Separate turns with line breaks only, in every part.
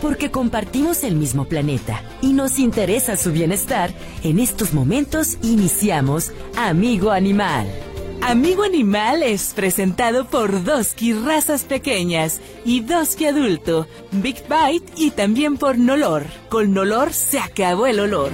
porque compartimos el mismo planeta y nos interesa su bienestar, en estos momentos iniciamos Amigo Animal. Amigo Animal es presentado por Doski Razas Pequeñas y Doski Adulto, Big Bite y también por Nolor. Con Nolor se acabó el olor.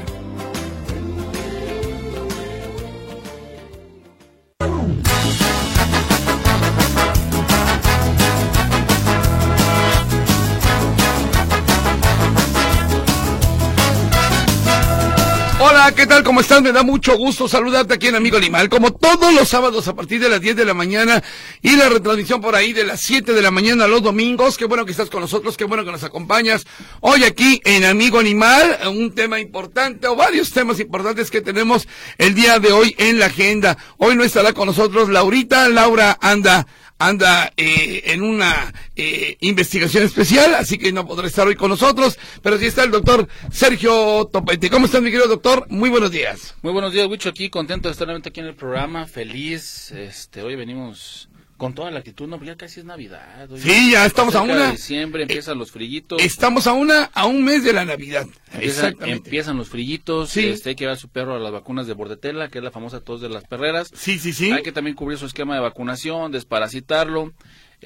¿Qué tal? ¿Cómo estás? Me da mucho gusto saludarte aquí en Amigo Animal, como todos los sábados a partir de las 10 de la mañana y la retransmisión por ahí de las 7 de la mañana los domingos. Qué bueno que estás con nosotros, qué bueno que nos acompañas hoy aquí en Amigo Animal, un tema importante o varios temas importantes que tenemos el día de hoy en la agenda. Hoy no estará con nosotros Laurita, Laura anda anda eh, en una eh, investigación especial, así que no podrá estar hoy con nosotros, pero sí está el doctor Sergio Topete. ¿Cómo estás, mi querido doctor? Muy buenos días.
Muy buenos días, Wicho, aquí contento de estar nuevamente aquí en el programa, feliz, este, hoy venimos con toda la actitud, no, ya casi es Navidad.
Sí, ya estamos a una-
de diciembre empiezan los frillitos.
Estamos a una a un mes de la Navidad.
Empiezan,
Exactamente.
empiezan los frillitos,
Sí.
este, hay que llevar a su perro a las vacunas de bordetela, que es la famosa tos de las perreras.
Sí, sí, sí.
Hay que también cubrir su esquema de vacunación, desparasitarlo.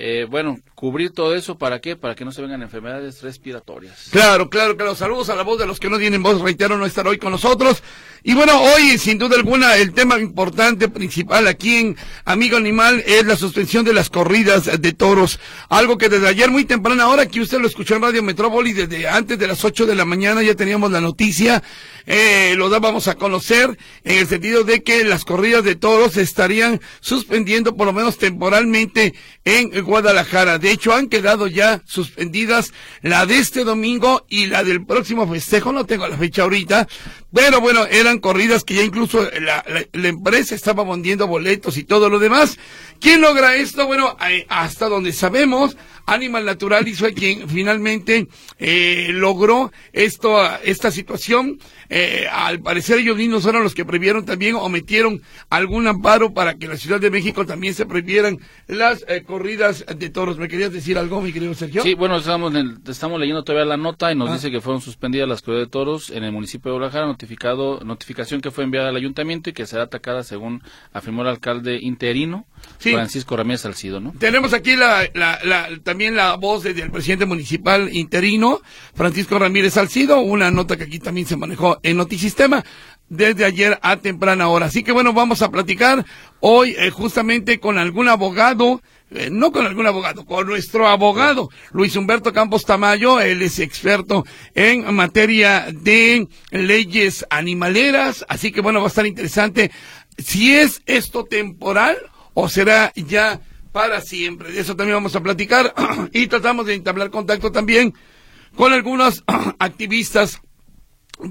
Eh, bueno, cubrir todo eso, ¿para qué? Para que no se vengan enfermedades respiratorias.
Claro, claro, claro. Saludos a la voz de los que no tienen voz, reitero, no estar hoy con nosotros. Y bueno, hoy, sin duda alguna, el tema importante, principal aquí en Amigo Animal es la suspensión de las corridas de toros. Algo que desde ayer muy temprana hora, aquí usted lo escuchó en Radio Metrópoli, desde antes de las 8 de la mañana ya teníamos la noticia, eh, lo dábamos a conocer en el sentido de que las corridas de toros se estarían suspendiendo por lo menos temporalmente en Guadalajara. De hecho, han quedado ya suspendidas la de este domingo y la del próximo festejo. No tengo la fecha ahorita, pero bueno, eran corridas que ya incluso la, la- la empresa estaba vendiendo boletos y todo lo demás. ¿Quién logra esto? Bueno, eh, hasta donde sabemos, Animal Natural fue quien finalmente eh, logró esto, esta situación. Eh, al parecer ellos mismos fueron los que prohibieron también o metieron algún amparo para que en la Ciudad de México también se prohibieran las eh, corridas de toros. ¿Me querías decir algo, mi querido Sergio?
Sí, bueno, estamos, en el- estamos leyendo todavía la nota y nos
Ah.
dice que fueron suspendidas las corridas de toros en el municipio de Guadalajara, notificado, notificación que fue enviada al ayuntamiento y que será atacada según afirmó el alcalde interino,
Sí.
Francisco Ramírez Salcido, ¿no?
Tenemos aquí la, la- la- también la voz de- del presidente municipal interino, Francisco Ramírez Salcido, una nota que aquí también se manejó en Notisistema desde ayer a temprana hora. Así que bueno, vamos a platicar hoy eh, justamente con algún abogado, eh, no con algún abogado, con nuestro abogado, Luis Humberto Campos Tamayo, él es experto en materia de leyes animaleras, así que bueno, va a estar interesante si es esto temporal o será ya para siempre. De eso también vamos a platicar y tratamos de entablar contacto también con algunos activistas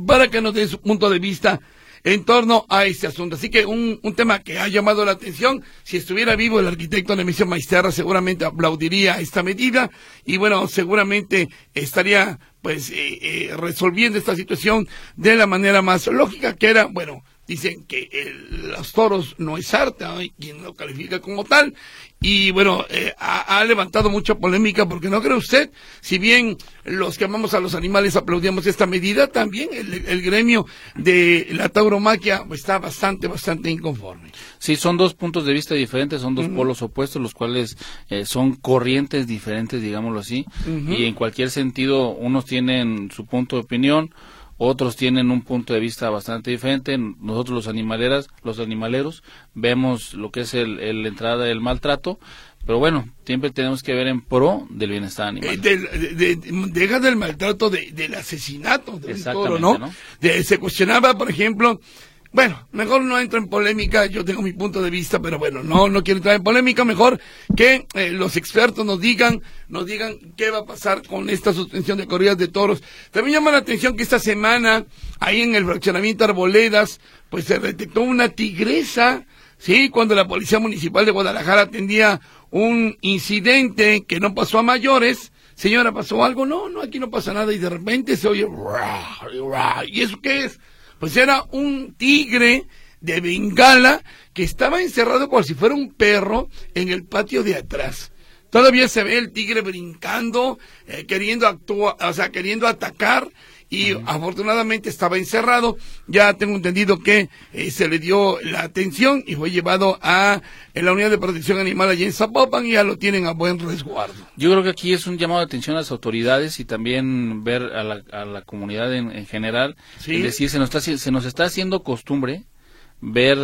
para que nos den su punto de vista en torno a este asunto. Así que un, un tema que ha llamado la atención, si estuviera vivo el arquitecto Nemesio Maisterra seguramente aplaudiría esta medida y bueno, seguramente estaría pues eh, eh, resolviendo esta situación de la manera más lógica que era, bueno, dicen que el- los toros no es arte, hay quien lo califica como tal, y bueno, eh, ha, ha levantado mucha polémica porque no cree usted, si bien los que amamos a los animales aplaudíamos esta medida, también el, el gremio de la tauromaquia está bastante, bastante inconforme.
Sí, son dos puntos de vista diferentes, son dos polos opuestos, los cuales eh, son corrientes diferentes, digámoslo así, y en cualquier sentido, unos tienen su punto de opinión, otros tienen un punto de vista bastante diferente. Nosotros los animaleras, los animaleros, vemos lo que es el, entrada del maltrato, pero bueno, siempre tenemos que ver en pro del bienestar animal.
Eh, del- de, de- deja del maltrato de- del asesinato de un toro, ¿no?
¿no?
De- se cuestionaba, por ejemplo, bueno, mejor no entro en polémica, yo tengo mi punto de vista, pero bueno, no, no quiero entrar en polémica, mejor que eh, los expertos nos digan, nos digan qué va a pasar con esta suspensión de corridas de toros. También llama la atención que esta semana, ahí en el fraccionamiento Arboledas, pues se detectó una tigresa, sí, cuando la Policía Municipal de Guadalajara atendía un incidente que no pasó a mayores, señora, ¿pasó algo? No, no, aquí no pasa nada y de repente se oye. ¿y eso qué es? Pues era un tigre de Bengala que estaba encerrado como si fuera un perro en el patio de atrás. Todavía se ve el tigre brincando, eh, queriendo actuar, o sea, queriendo atacar y afortunadamente estaba encerrado. Ya tengo entendido que eh, se le dio la atención y fue llevado a la unidad de protección animal allí en Zapopan y ya lo tienen a buen resguardo.
Yo creo que aquí es un llamado de atención a las autoridades y también ver a la, a la comunidad en, general. Es decir, se nos, está, se nos está haciendo costumbre ver,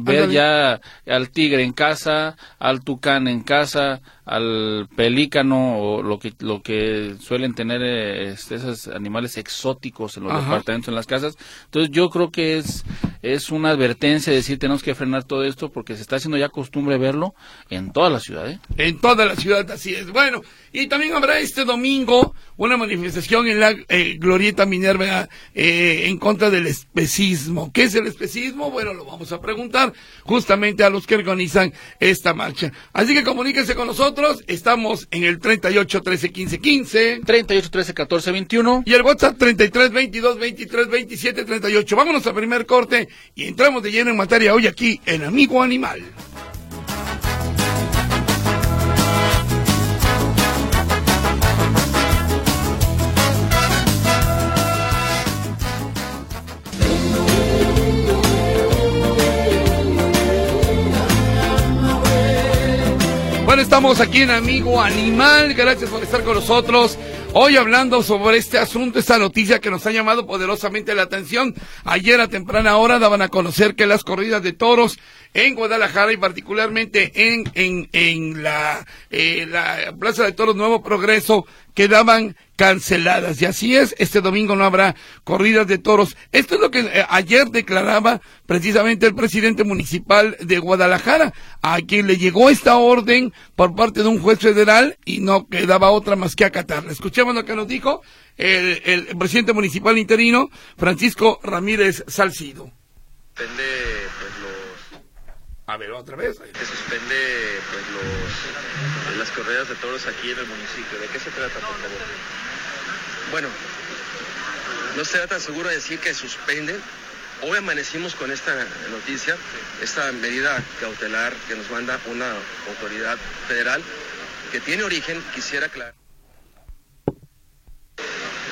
ver ya al tigre en casa, al tucán en casa, al pelícano o lo que lo que suelen tener eh, esos animales exóticos en los departamentos en las casas. Entonces yo creo que es es una advertencia de decir tenemos que frenar todo esto porque se está haciendo ya costumbre verlo en toda la ciudad ¿eh?
en toda la ciudad así es. Bueno y también habrá este domingo una manifestación en la eh, glorieta Minerva en contra del especismo. ¿qué es el especismo? bueno lo vamos a preguntar justamente a los que organizan esta marcha. Así que comuníquense con nosotros estamos en el 38 13 15 15.
38 13 14 21.
Y el WhatsApp 33 22 23 27 38. Vámonos al primer corte y entramos de lleno en materia hoy aquí en Amigo Animal. Estamos aquí en Amigo Animal. Gracias por estar con nosotros. Hoy hablando sobre este asunto, esta noticia que nos ha llamado poderosamente la atención. Ayer a temprana hora daban a conocer que las corridas de toros en Guadalajara y particularmente en, en, en la, eh, la Plaza de Toros Nuevo Progreso quedaban canceladas. Y así es, este domingo no habrá corridas de toros. Esto es lo que eh, ayer declaraba precisamente el presidente municipal de Guadalajara, a quien le llegó esta orden por parte de un juez federal y no quedaba otra más que acatarla. Escuchemos lo que nos dijo el, el presidente municipal interino, Francisco Ramírez Salcido. A ver, otra vez.
Se suspende pues, los, las corridas de toros aquí en el municipio. ¿De qué se trata, por favor? Bueno, no estoy tan seguro de decir que suspenden. Hoy amanecimos con esta noticia, esta medida cautelar que nos manda una autoridad federal que tiene origen, quisiera aclarar,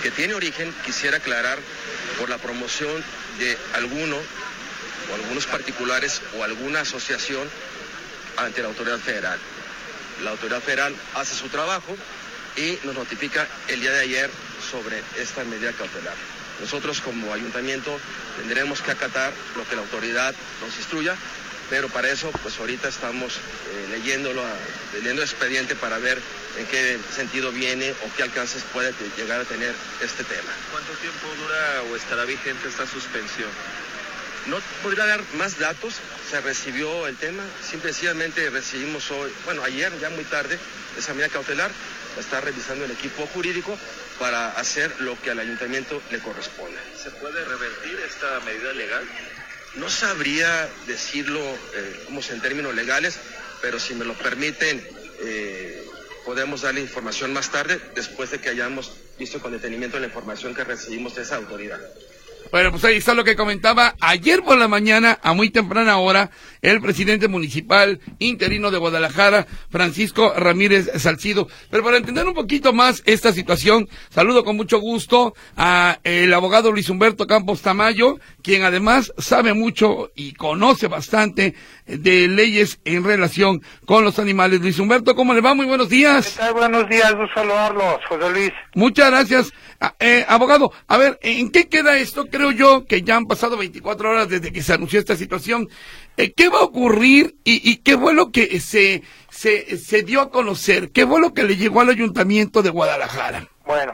que tiene origen, quisiera aclarar, por la promoción de alguno o algunos particulares o alguna asociación ante la autoridad federal. La autoridad federal hace su trabajo y nos notifica el día de ayer sobre esta medida cautelar. Nosotros como ayuntamiento tendremos que acatar lo que la autoridad nos instruya, pero para eso pues ahorita estamos eh, leyéndolo, leyendo el expediente para ver en qué sentido viene o qué alcances puede llegar a tener este tema.
¿Cuánto tiempo dura o estará vigente esta suspensión?
No podría dar más datos, se recibió el tema, simplemente recibimos hoy, bueno, ayer ya muy tarde, esa medida cautelar, está revisando el equipo jurídico para hacer lo que al ayuntamiento le corresponde.
¿Se puede revertir esta medida legal?
No sabría decirlo eh, como en términos legales, pero si me lo permiten, eh, podemos darle información más tarde, después de que hayamos visto con detenimiento la información que recibimos de esa autoridad.
Bueno, pues ahí está lo que comentaba ayer por la mañana, a muy temprana hora, el presidente municipal interino de Guadalajara, Francisco Ramírez Salcido. Pero para entender un poquito más esta situación, saludo con mucho gusto a el abogado Luis Humberto Campos Tamayo, quien además sabe mucho y conoce bastante de leyes en relación con los animales. Luis Humberto, ¿cómo le va? Muy buenos días.
¿Qué tal? Buenos días, gusto saludarlos, José Luis.
Muchas gracias. Ah, eh, abogado, a ver, ¿en qué queda esto? Creo yo que ya han pasado 24 horas desde que se anunció esta situación. Eh, ¿Qué va a ocurrir y, qué fue lo que se, se, dio a conocer? ¿Qué fue lo que le llegó al ayuntamiento de Guadalajara?
Bueno,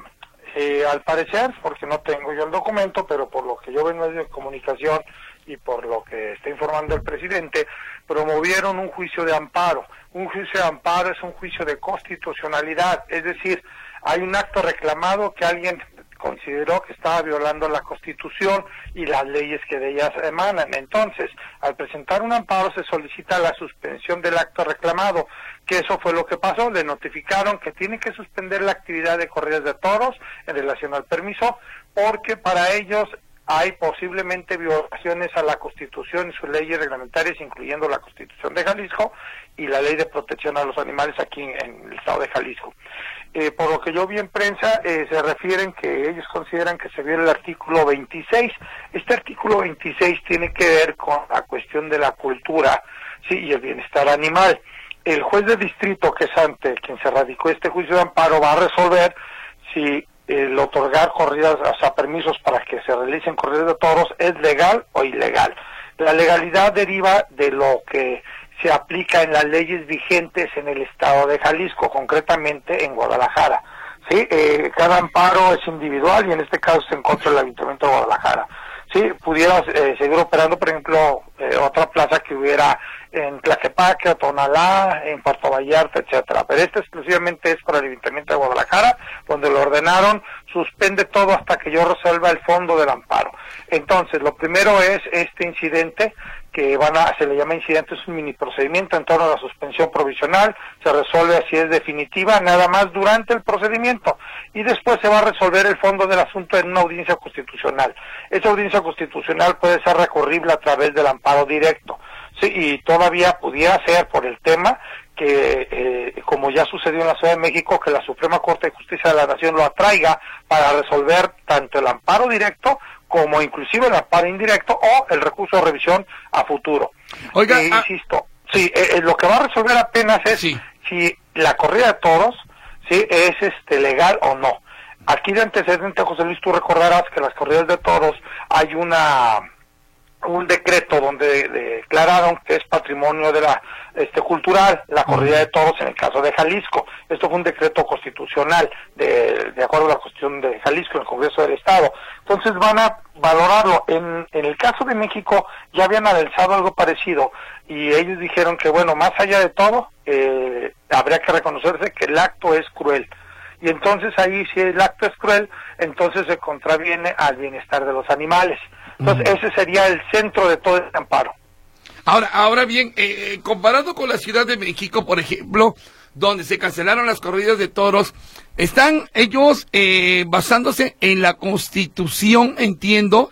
eh, al parecer, porque no tengo yo el documento, pero por lo que yo veo en medios de comunicación y por lo que está informando el presidente, promovieron un juicio de amparo. Un juicio de amparo es un juicio de constitucionalidad, es decir, hay un acto reclamado que alguien consideró que estaba violando la Constitución y las leyes que de ellas emanan. Entonces, al presentar un amparo se solicita la suspensión del acto reclamado, que eso fue lo que pasó, le notificaron que tiene que suspender la actividad de corridas de toros en relación al permiso, porque para ellos hay posiblemente violaciones a la Constitución y sus leyes reglamentarias, incluyendo la Constitución de Jalisco y la Ley de Protección a los Animales aquí en, el estado de Jalisco. Eh, por lo que yo vi en prensa, eh, se refieren que ellos consideran que se viola el artículo 26. Este artículo 26 tiene que ver con la cuestión de la cultura sí, y el bienestar animal. El juez de distrito, que es ante quien se radicó este juicio de amparo, va a resolver si el otorgar corridas, o sea, permisos para que se realicen corridas de toros es legal o ilegal. La legalidad deriva de lo que se aplica en las leyes vigentes en el estado de Jalisco, concretamente en Guadalajara. ¿sí? Eh, cada amparo es individual y en este caso se encuentra el Ayuntamiento de Guadalajara. Sí, pudiera eh, seguir operando, por ejemplo, eh, otra plaza que hubiera en Tlaquepaque, Tonalá, en Puerto Vallarta, etcétera. Pero este exclusivamente es para el Ayuntamiento de Guadalajara, donde lo ordenaron, suspende todo hasta que yo resuelva el fondo del amparo. Entonces, lo primero es este incidente, que van a, se le llama incidente, es un mini procedimiento en torno a la suspensión provisional, se resuelve así es definitiva, nada más durante el procedimiento, y después se va a resolver el fondo del asunto en una audiencia constitucional. Esa audiencia constitucional puede ser recurrible a través del amparo directo. Y todavía pudiera ser por el tema que, eh, como ya sucedió en la Ciudad de México, que la Suprema Corte de Justicia de la Nación lo atraiga para resolver tanto el amparo directo como inclusive el amparo indirecto o el recurso de revisión a futuro. Oiga, eh, ah, insisto, sí, eh, lo que va a resolver apenas es si la corrida de toros sí es este legal o no. Aquí de antecedente, José Luis, tú recordarás que las corridas de toros hay una un decreto donde declararon que es patrimonio de la este cultural la corrida de toros en el caso de Jalisco. Esto fue un decreto constitucional de, de acuerdo a la cuestión de Jalisco en el Congreso del Estado. Entonces van a valorarlo. En, en el caso de México ya habían analizado algo parecido y ellos dijeron que bueno, más allá de todo, eh, habría que reconocerse que el acto es cruel. Y entonces ahí si el acto es cruel, entonces se contraviene al bienestar de los animales. Entonces, ese sería el centro de todo el amparo.
Ahora, ahora bien, eh, eh, comparado con la Ciudad de México, por ejemplo, donde se cancelaron las corridas de toros, están ellos eh, basándose en la Constitución, entiendo,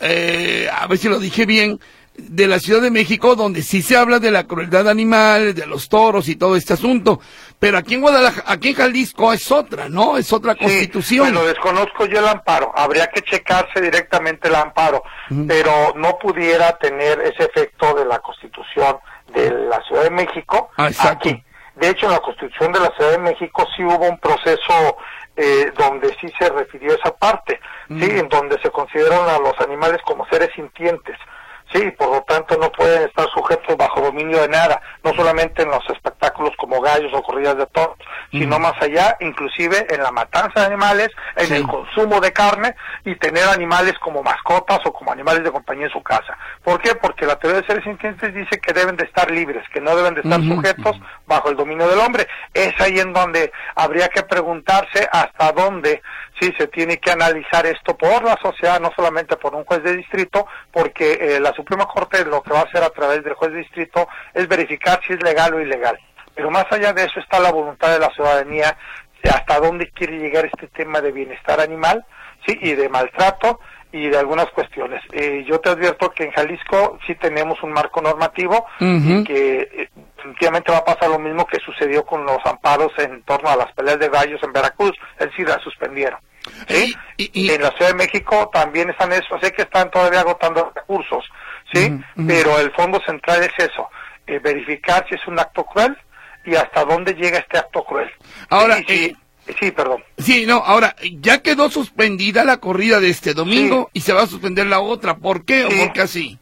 a ver si lo dije bien, de la Ciudad de México, donde sí se habla de la crueldad animal, de los toros y todo este asunto. Pero aquí en Guadalajara, aquí en Jalisco es otra, ¿no? Es otra constitución.
Sí, lo desconozco yo el amparo. Habría que checarse directamente el amparo, pero no pudiera tener ese efecto de la constitución de la Ciudad de México ah, aquí. De hecho, en la constitución de la Ciudad de México sí hubo un proceso eh, donde sí se refirió a esa parte, sí, en donde se consideran a los animales como seres sintientes. Sí, por lo tanto no pueden estar sujetos bajo dominio de nada, no solamente en los espectáculos como gallos o corridas de toros, sino más allá, inclusive en la matanza de animales, en el consumo de carne y tener animales como mascotas o como animales de compañía en su casa. ¿Por qué? Porque la teoría de seres sintientes dice que deben de estar libres, que no deben de estar sujetos bajo el dominio del hombre. Es ahí en donde habría que preguntarse hasta dónde sí se tiene que analizar esto por la sociedad, no solamente por un juez de distrito, porque eh, la Suprema Corte lo que va a hacer a través del juez de distrito es verificar si es legal o ilegal. Pero más allá de eso está la voluntad de la ciudadanía de hasta dónde quiere llegar este tema de bienestar animal, sí, y de maltrato y de algunas cuestiones. Eh, yo te advierto que en Jalisco sí tenemos un marco normativo y que eh, definitivamente va a pasar lo mismo que sucedió con los amparos en torno a las peleas de gallos en Veracruz, es decir, la suspendieron. ¿Sí? Y, en la Ciudad de México también están eso, sé que están todavía agotando recursos, ¿sí? Pero el fondo central es eso, eh, verificar si es un acto cruel y hasta dónde llega este acto cruel.
Ahora, eh, sí, perdón. Sí, no, ahora, ya quedó suspendida la corrida de este domingo y se va a suspender la otra. ¿Por qué o por qué así?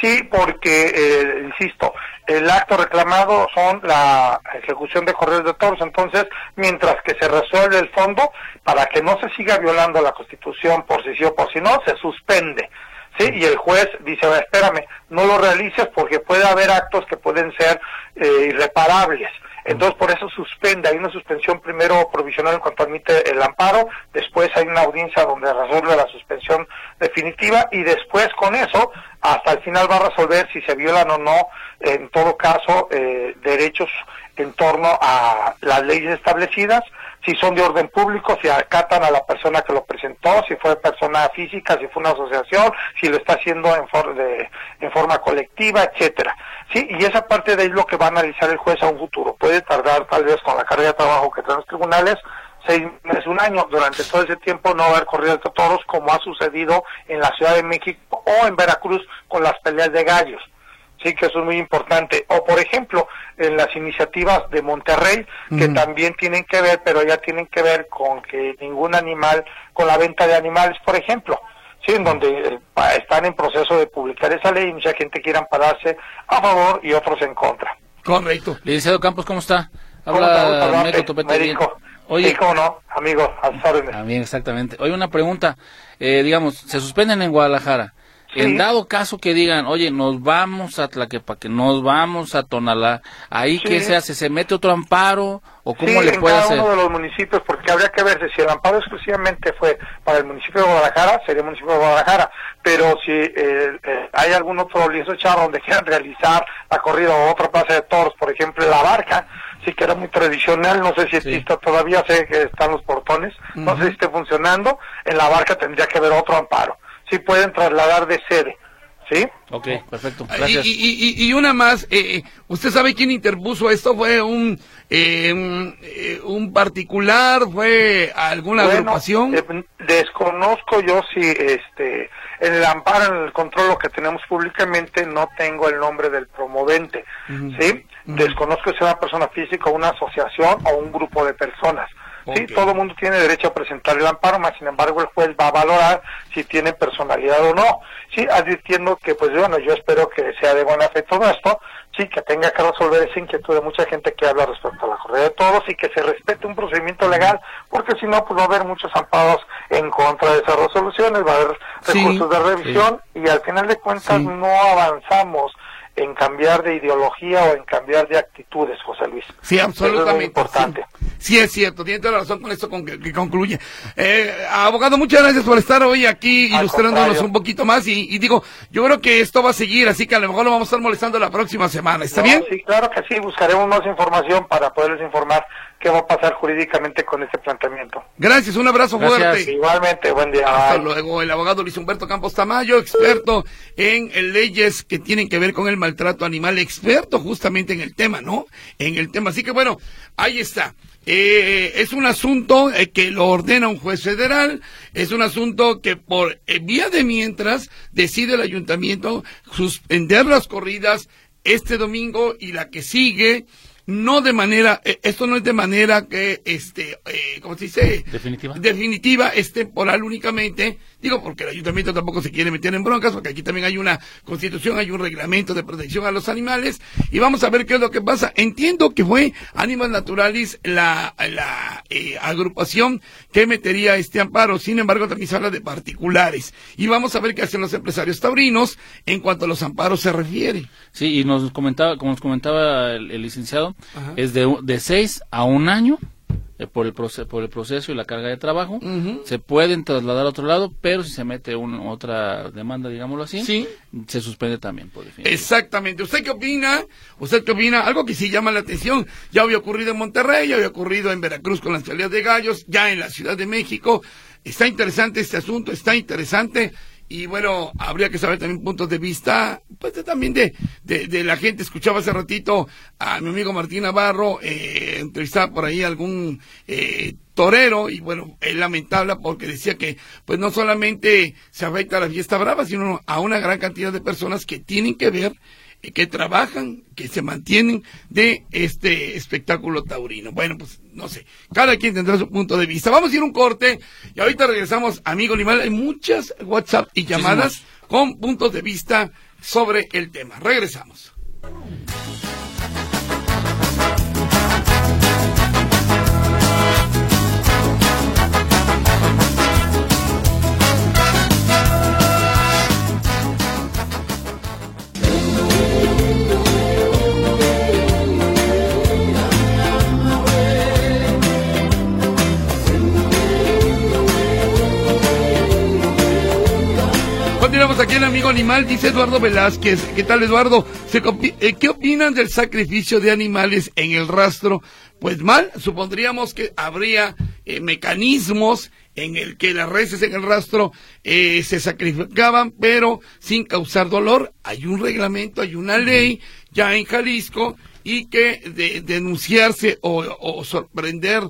Sí, porque, eh, insisto, el acto reclamado son la ejecución de correos de toros, entonces, mientras que se resuelve el fondo, para que no se siga violando la Constitución por si sí o por si no, se suspende. ¿Sí? Y el juez dice, espérame, no lo realices porque puede haber actos que pueden ser eh, irreparables. Entonces, por eso suspende. Hay una suspensión primero provisional en cuanto admite el amparo, después hay una audiencia donde resuelve la suspensión definitiva y después con eso, hasta el final va a resolver si se violan o no, en todo caso, eh, derechos en torno a las leyes establecidas, si son de orden público, si acatan a la persona que lo presentó, si fue persona física, si fue una asociación, si lo está haciendo en, de, en forma colectiva, etcétera. Sí, y esa parte de ahí es lo que va a analizar el juez a un futuro. Puede tardar tal vez con la carga de trabajo que traen los tribunales seis meses, un año. Durante todo ese tiempo no haber corridas de toros como ha sucedido en la Ciudad de México o en Veracruz con las peleas de gallos sí que eso es muy importante. O por ejemplo, en las iniciativas de Monterrey, que también tienen que ver, pero ya tienen que ver con que ningún animal, con la venta de animales, por ejemplo, sí, en donde eh, están en proceso de publicar esa ley y mucha gente quiere ampararse a favor y otros en contra.
Correcto. Licenciado Campos, ¿cómo está?
Habla médico, médico. Oye, sí, cómo no, amigos, a
También, exactamente. Oye, una pregunta. Eh, digamos, se suspenden en Guadalajara. En dado caso que digan, oye, nos vamos a Tlaquepaque, nos vamos a Tonalá, ahí qué se hace, se mete otro amparo o cómo le puede
hacer. uno de los municipios, porque habría que ver si el amparo exclusivamente fue para el municipio de Guadalajara, sería el municipio de Guadalajara, pero si eh, eh, hay algún otro lienzo echado donde quieran realizar la corrida o otra plaza de toros, por ejemplo, la barca, sí que era muy tradicional, no sé si existe todavía, sé que están los portones, no sé si esté funcionando, en la barca tendría que haber otro amparo sí pueden trasladar de sede. ¿Sí?
Ok, perfecto.
Gracias. Y, y, una más, eh, eh, ¿usted sabe quién interpuso esto? ¿Fue un, eh, un, particular? ¿Fue alguna agrupación?
desconozco yo si este, en el amparo, en el control lo que tenemos públicamente, no tengo el nombre del promovente. ¿Sí? Desconozco si es una persona física, una asociación o un grupo de personas. Sí, todo el mundo tiene derecho a presentar el amparo, más sin embargo el juez va a valorar si tiene personalidad o no. Sí, advirtiendo que, pues bueno, yo espero que sea de buena fe todo esto, sí, que tenga que resolver esa inquietud de mucha gente que habla respecto a la correa de todos y que se respete un procedimiento legal, porque si no, pues va a haber muchos amparos en contra de esas resoluciones, va a haber recursos de revisión y al final de cuentas no avanzamos en cambiar de ideología o en cambiar de actitudes, José Luis.
Sí, absolutamente. importante. Sí. es cierto, tiene toda la razón con esto con que, concluye. Eh, abogado, muchas gracias por estar hoy aquí ilustrándonos un poquito más y, digo, yo creo que esto va a seguir, así que a lo mejor lo vamos a estar molestando la próxima semana, ¿está bien?
Sí, claro que sí, buscaremos más información para poderles informar qué va a pasar jurídicamente con este planteamiento.
Gracias, un abrazo fuerte.
Igualmente, buen día.
Hasta luego. El abogado Luis Humberto Campos Tamayo, experto en leyes que tienen que ver con el maltrato animal, experto justamente en el tema, ¿no? En el tema. Así que bueno, ahí está. Eh, es un asunto eh, que lo ordena un juez federal, es un asunto que por eh, vía de mientras decide el ayuntamiento suspender las corridas este domingo y la que sigue no de manera, eh, esto no es de manera que, este, eh, ¿cómo se dice?
Definitiva.
Definitiva, es temporal únicamente, digo porque el ayuntamiento tampoco se quiere meter en broncas, porque aquí también hay una constitución, hay un reglamento de protección a los animales, y vamos a ver qué es lo que pasa. Entiendo que fue Animal Naturalis la, la eh, agrupación que metería este amparo, sin embargo también se habla de particulares, y vamos a ver qué hacen los empresarios taurinos en cuanto a los amparos se refiere.
Sí, y nos comentaba, como nos comentaba el licenciado, es de, de seis a un año eh, por, el por el proceso y la carga de trabajo. Se pueden trasladar a otro lado, pero si se mete una otra demanda, digámoslo así, se suspende también. Por
Exactamente. ¿Usted qué opina? ¿Usted qué opina? Algo que sí llama la atención. Ya había ocurrido en Monterrey, ya había ocurrido en Veracruz con las peleas de gallos, ya en la Ciudad de México. Está interesante este asunto, está interesante y bueno, habría que saber también puntos de vista, pues también de, de, la gente. Escuchaba hace ratito a mi amigo Martín Navarro, eh, entrevistaba por ahí algún eh, torero, y bueno, es lamentable porque decía que pues no solamente se afecta a la fiesta brava, sino a una gran cantidad de personas que tienen que ver que trabajan, que se mantienen de este espectáculo taurino. Bueno, pues no sé, cada quien tendrá su punto de vista. Vamos a ir un corte y ahorita regresamos, amigo animal. Hay muchas WhatsApp y llamadas con puntos de vista sobre el tema. Regresamos. En Amigo Animal, dice Eduardo Velázquez. ¿Qué tal, Eduardo? Eh, ¿Qué opinan del sacrificio de animales en el rastro? Pues mal, supondríamos que habría eh, mecanismos en el que las reses en el rastro eh, se sacrificaban, pero sin causar dolor. Hay un reglamento, hay una ley ya en Jalisco y que de, denunciarse o, sorprender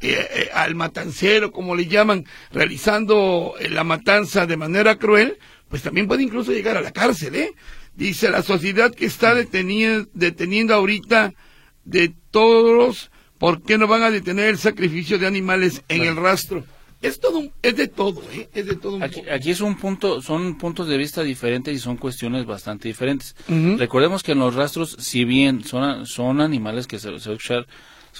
eh, al matancero, como le llaman, realizando la matanza de manera cruel, pues también puede incluso llegar a la cárcel, ¿eh? Dice la sociedad que está deteniendo, deteniendo ahorita de todos, ¿por qué no van a detener el sacrificio de animales en el rastro? Es todo, es de todo, ¿eh? Es de todo.
aquí, aquí, es un punto, son puntos de vista diferentes y son cuestiones bastante diferentes. Recordemos que en los rastros, si bien son, son animales que se, se va a escuchar,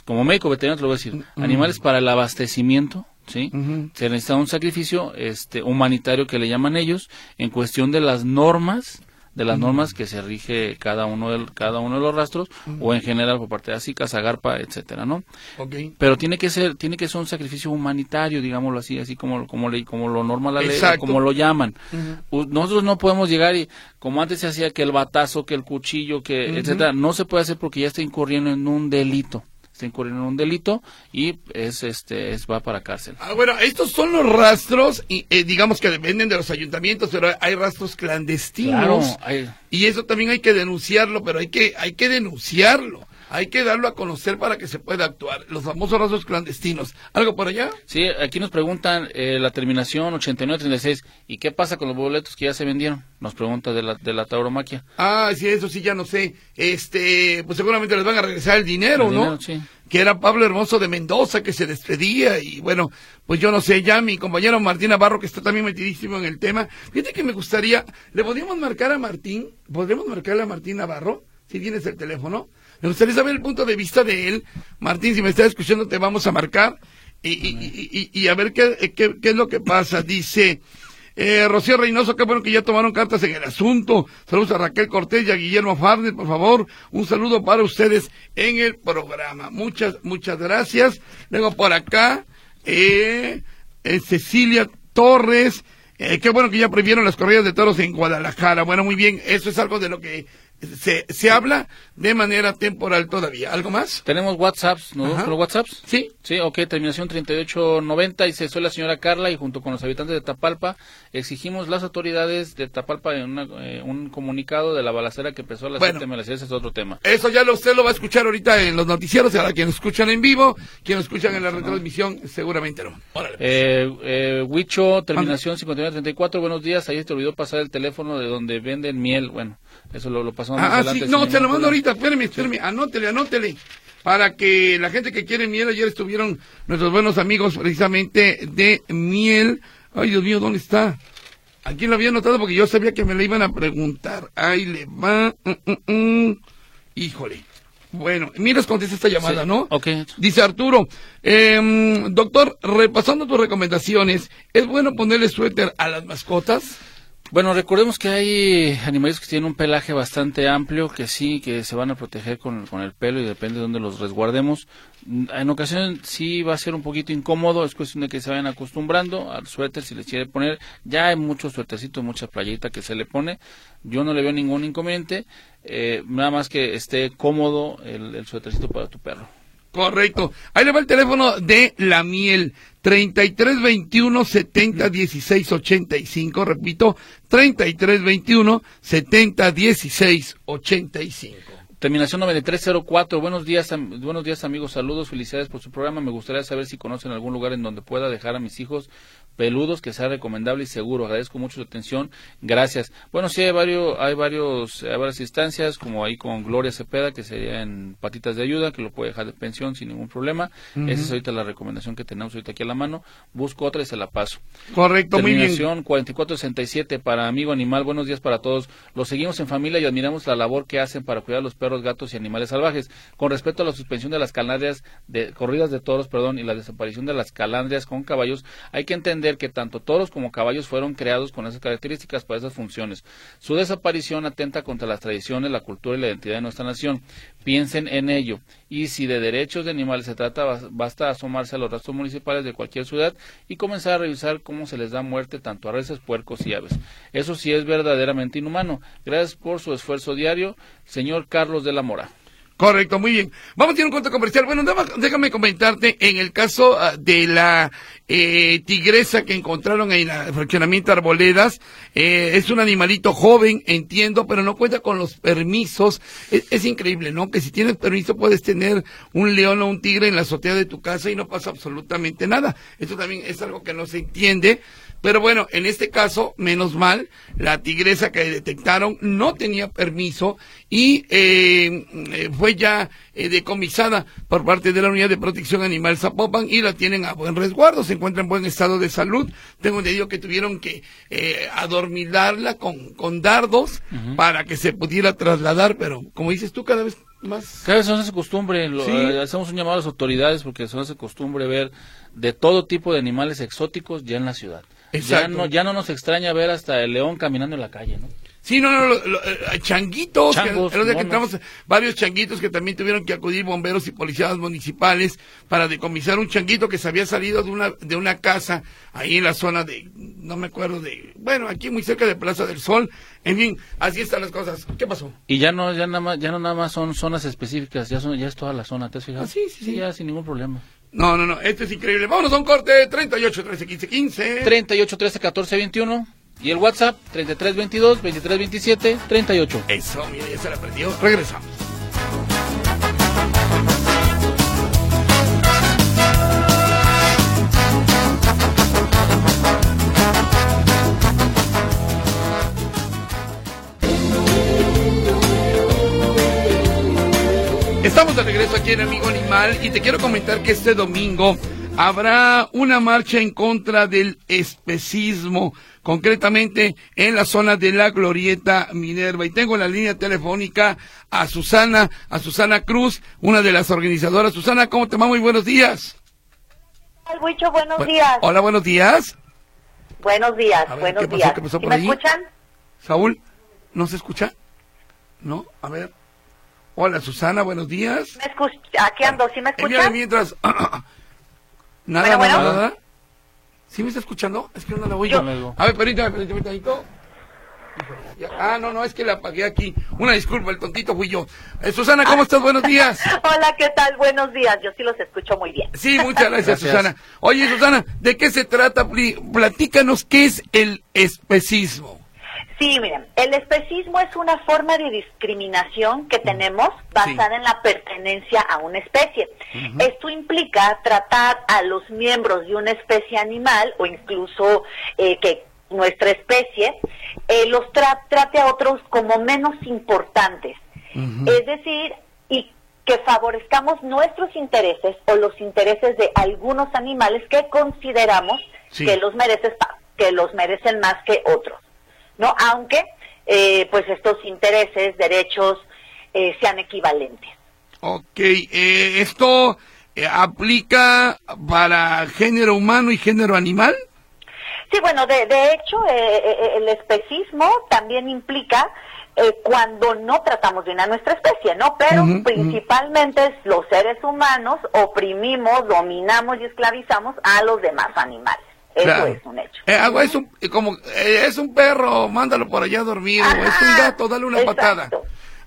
como médico veterinario te lo voy a decir, animales para el abastecimiento, ¿sí? Se necesita un sacrificio este, humanitario que le llaman ellos en cuestión de las normas de las normas que se rige cada uno de, cada uno de los rastros o en general por parte de ASICA, Zagarpa, etcétera, ¿no? Pero tiene que ser tiene que ser un sacrificio humanitario, digámoslo así, así como como le, como lo norma la ley, como lo llaman. Nosotros no podemos llegar y como antes se hacía que el batazo, que el cuchillo, que etcétera, no se puede hacer porque ya está incurriendo en un delito está incurriendo en un delito y es este es va para cárcel.
Ah, bueno, estos son los rastros y eh, digamos que dependen de los ayuntamientos, pero hay rastros clandestinos. Y eso también hay que denunciarlo, pero hay que hay que denunciarlo. Hay que darlo a conocer para que se pueda actuar. Los famosos rastros clandestinos. ¿Algo por allá?
Sí, aquí nos preguntan eh, la terminación 8936. ¿Y qué pasa con los boletos que ya se vendieron? Nos pregunta de la, de la tauromaquia.
Ah, sí, eso sí, ya no sé. Este, pues seguramente les van a regresar el dinero, ¿no? sí. Que era Pablo Hermoso de Mendoza que se despedía y bueno, pues yo no sé, ya mi compañero Martín Navarro que está también metidísimo en el tema. Fíjate que me gustaría, ¿le podríamos marcar a Martín? ¿Podríamos marcarle a Martín Navarro? Si tienes el teléfono. Me gustaría saber el punto de vista de él. Martín, si me estás escuchando, te vamos a marcar y, y, y, a ver qué, qué, qué, es lo que pasa. Dice eh, Rocío Reynoso, qué bueno que ya tomaron cartas en el asunto. Saludos a Raquel Cortés y a Guillermo Farnes, por favor. Un saludo para ustedes en el programa. Muchas, muchas gracias. Luego por acá, eh, eh Cecilia Torres. Eh, qué bueno que ya prohibieron las corridas de toros en Guadalajara. Bueno, muy bien, eso es algo de lo que se, se habla de manera temporal todavía. ¿Algo más?
Tenemos WhatsApps, ¿no? ¿Los WhatsApps?
Sí.
Sí, ok, terminación 3890, dice, soy la señora Carla y junto con los habitantes de Tapalpa exigimos las autoridades de Tapalpa en eh, un comunicado de la balacera que empezó a las bueno, ese es otro tema.
Eso ya lo, usted lo va a escuchar ahorita en los noticieros, ahora quienes escuchan en vivo, quienes escuchan en la retransmisión, seguramente no.
Eh, eh, Huicho, terminación 5934, buenos días, ayer te olvidó pasar el teléfono de donde venden miel, bueno, eso lo, lo pasamos
ah, ah sí, no, se lo mando ahorita, espérame, espérame, anótele, anótele para que la gente que quiere miel, ayer estuvieron nuestros buenos amigos precisamente de miel. Ay, Dios mío, ¿dónde está? Aquí lo había notado porque yo sabía que me le iban a preguntar. Ahí le va. Mm, mm, mm. Híjole. Bueno, miras contesta esta llamada, ¿no?
Ok.
Dice Arturo, eh, doctor, repasando tus recomendaciones, ¿es bueno ponerle suéter a las mascotas?
Bueno, recordemos que hay animales que tienen un pelaje bastante amplio, que sí, que se van a proteger con, con, el pelo y depende de dónde los resguardemos. En ocasiones sí va a ser un poquito incómodo, es cuestión de que se vayan acostumbrando al suéter si les quiere poner. Ya hay muchos suétercitos, mucha playita que se le pone. Yo no le veo ningún inconveniente, eh, nada más que esté cómodo el, el suétercito para tu perro.
Correcto. Ahí le va el teléfono de la miel. 3321 70 16 85. Repito, 3321 70 16 85.
Terminación 9304. Buenos días, buenos días amigos. Saludos, felicidades por su programa. Me gustaría saber si conocen algún lugar en donde pueda dejar a mis hijos peludos que sea recomendable y seguro. Agradezco mucho su atención. Gracias. Bueno, sí hay varios, hay varios, hay varias instancias, como ahí con Gloria Cepeda, que sería en patitas de ayuda, que lo puede dejar de pensión sin ningún problema. Esa es ahorita la recomendación que tenemos ahorita aquí a la mano. Busco otra y se la paso.
Correcto,
muy
bien.
Terminación 4467 para Amigo Animal. Buenos días para todos. Los seguimos en familia y admiramos la labor que hacen para cuidar a los perros, gatos y animales salvajes. Con respecto a la suspensión de las calandrias, de corridas de toros, perdón, y la desaparición de las calandrias con caballos, hay que entender que tanto toros como caballos fueron creados con esas características para esas funciones. Su desaparición atenta contra las tradiciones, la cultura y la identidad de nuestra nación. Piensen en ello. Y si de derechos de animales se trata, basta asomarse a los rastros municipales de cualquier ciudad y comenzar a revisar cómo se les da muerte tanto a reses, puercos y aves. Eso sí es verdaderamente inhumano. Gracias por su esfuerzo diario, señor Carlos de la Mora.
Correcto, muy bien. Vamos a a un corte comercial. Bueno, déjame comentarte, en el caso ah, de la eh, tigresa que encontraron en el fraccionamiento Arboledas, eh, es un animalito joven, entiendo, pero no cuenta con los permisos. Es, es, increíble, ¿no? Que si tienes permiso puedes tener un león o un tigre en la azotea de tu casa y no pasa absolutamente nada. Esto también es algo que no se entiende. Pero bueno, en este caso, menos mal, la tigresa que detectaron no tenía permiso y eh, eh, fue ya eh, decomisada por parte de la Unidad de Protección Animal Zapopan y la tienen a buen resguardo, se encuentra en buen estado de salud. Tengo entendido que tuvieron que adormilarla con, con dardos para que se pudiera trasladar, pero como dices tú, cada vez más.
Cada vez son esa costumbre, hacemos un llamado a las autoridades porque son esa costumbre ver de todo tipo de animales exóticos ya en la ciudad. Ya no, ya no nos extraña ver hasta el león caminando en la calle, ¿no?
Sí, no, no, eh, changuitos, que, varios changuitos que también tuvieron que acudir bomberos y policías municipales para decomisar un changuito que se había salido de una, de una casa ahí en la zona de, no me acuerdo de, bueno, aquí muy cerca de Plaza del Sol. En fin, así están las cosas. ¿Qué pasó?
Y ya no, ya nada más, ya no nada más son zonas específicas, ya son, ya es toda la zona, ¿te has fijado?
Ah, sí, sí, sí.
Ya sin ningún problema.
No, no, no, esto es increíble. Vámonos a un corte, 38, 13, 15, 15.
38, 13, 14, 21. Y el WhatsApp, 33, 22, 23, 27, 38.
Eso, mira, ya se la aprendió. Regresamos. Estamos de regreso aquí en Amigo Animal y te quiero comentar que este domingo habrá una marcha en contra del especismo, concretamente en la zona de la Glorieta Minerva. Y tengo en la línea telefónica a Susana, a Susana Cruz, una de las organizadoras. Susana, ¿cómo te va? Muy buenos días.
Buicho, buenos días.
Hola, buenos días.
Buenos días, buenos días. ¿Me escuchan?
Saúl, ¿no se escucha? ¿No? A ver. Hola, Susana, buenos días.
¿Me escucha? Aquí ando, ¿sí me escucha?
mientras... nada, nada, nada. ¿Sí me está escuchando? Es que no la voy yo. A ver, permítame, permítame, permítame. Ah, no, no, es que la apagué aquí. Una disculpa, el tontito fui yo. Eh, Susana, ¿cómo estás? Buenos días.
Hola, ¿qué tal? Buenos días. Yo sí los escucho muy bien.
Sí, muchas gracias, Susana. Oye, Susana, ¿de qué se trata? Platícanos qué es el especismo.
Sí, miren, el especismo es una forma de discriminación que tenemos basada en la pertenencia a una especie. Esto implica tratar a los miembros de una especie animal o incluso eh, que nuestra especie eh, los trate a otros como menos importantes. Es decir, y que favorezcamos nuestros intereses o los intereses de algunos animales que consideramos que los que los merecen más que otros. ¿No? Aunque eh, pues estos intereses, derechos eh, sean equivalentes.
Ok, eh, ¿esto aplica para género humano y género animal?
Sí, bueno, de, de hecho, el especismo también implica cuando no tratamos bien a nuestra especie, ¿no? Pero principalmente los seres humanos oprimimos, dominamos y esclavizamos a los demás animales. Eso es un hecho. Eh,
es un, como, eh, es un perro, mándalo por allá dormido. es un gato, dale una patada.